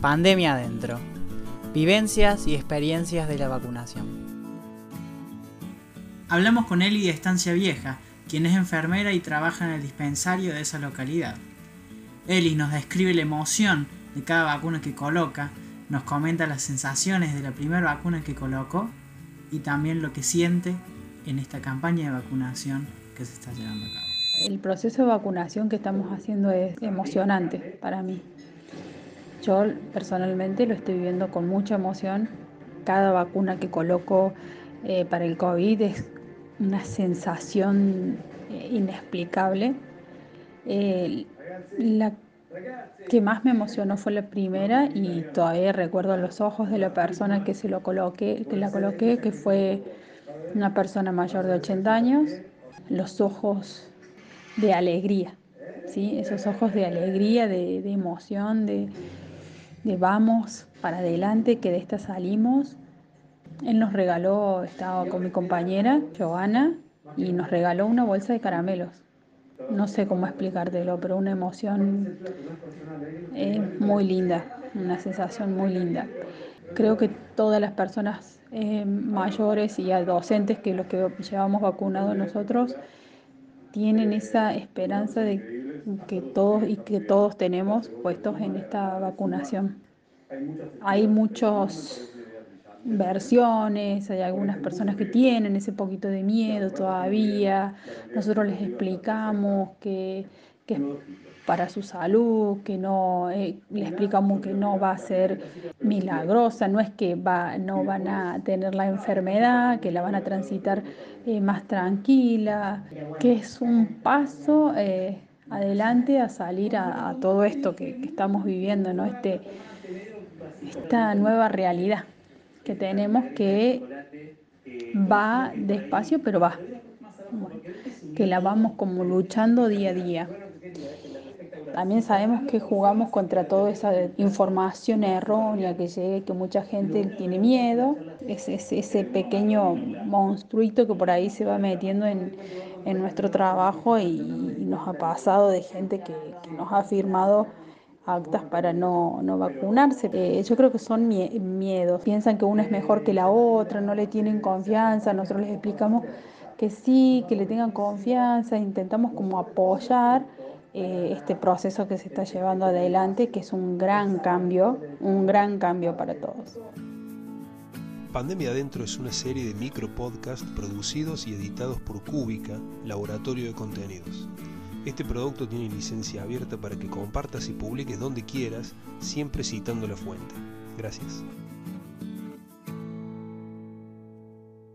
Pandemia adentro. Vivencias y experiencias de la vacunación. Hablamos con Eli de Estancia Vieja, quien es enfermera y trabaja en el dispensario de esa localidad. Eli nos describe la emoción de cada vacuna que coloca, nos comenta las sensaciones de la primera vacuna que colocó y también lo que siente en esta campaña de vacunación que se está llevando a cabo. El proceso de vacunación que estamos haciendo es emocionante para mí. Yo personalmente lo estoy viviendo con mucha emoción. Cada vacuna que coloco eh, para el COVID es una sensación eh, inexplicable. la que más me emocionó fue la primera y todavía recuerdo los ojos de la persona que se lo coloqué, que la coloqué, que fue una persona mayor de 80 años, los ojos de alegría, ¿sí? esos ojos de alegría, de, de emoción, de, de vamos para adelante, que de esta salimos. Él nos regaló, estaba con mi compañera, Giovanna, y nos regaló una bolsa de caramelos. No sé cómo explicártelo, pero una emoción eh, muy linda, una sensación muy linda. Creo que todas las personas eh, mayores y docentes que los que llevamos vacunados nosotros tienen esa esperanza de que todos y que todos tenemos puestos en esta vacunación. Hay muchas versiones, hay algunas personas que tienen ese poquito de miedo todavía. Nosotros les explicamos que, que es para su salud, que no, eh, explicamos que no va a ser milagrosa, no es que va, no van a tener la enfermedad, que la van a transitar eh, más tranquila, que es un paso eh, adelante a salir a, todo esto que, estamos viviendo, ¿no? Este, esta nueva realidad que tenemos que va despacio, pero va. que la vamos como luchando día a día. También sabemos que jugamos contra toda esa información errónea que llega, que mucha gente tiene miedo, es, ese pequeño monstruito que por ahí se va metiendo en, nuestro trabajo y, nos ha pasado de gente que, nos ha firmado actas para no, vacunarse. Eh, yo creo que son miedos. Piensan que una es mejor que la otra, no le tienen confianza. Nosotros les explicamos que sí, que le tengan confianza, intentamos como apoyar eh, este proceso que se está llevando adelante, que es un gran cambio, un gran cambio para todos. Pandemia Adentro es una serie de micro podcasts producidos y editados por Cúbica, Laboratorio de Contenidos. Este producto tiene licencia abierta para que compartas y publiques donde quieras, siempre citando la fuente. Gracias.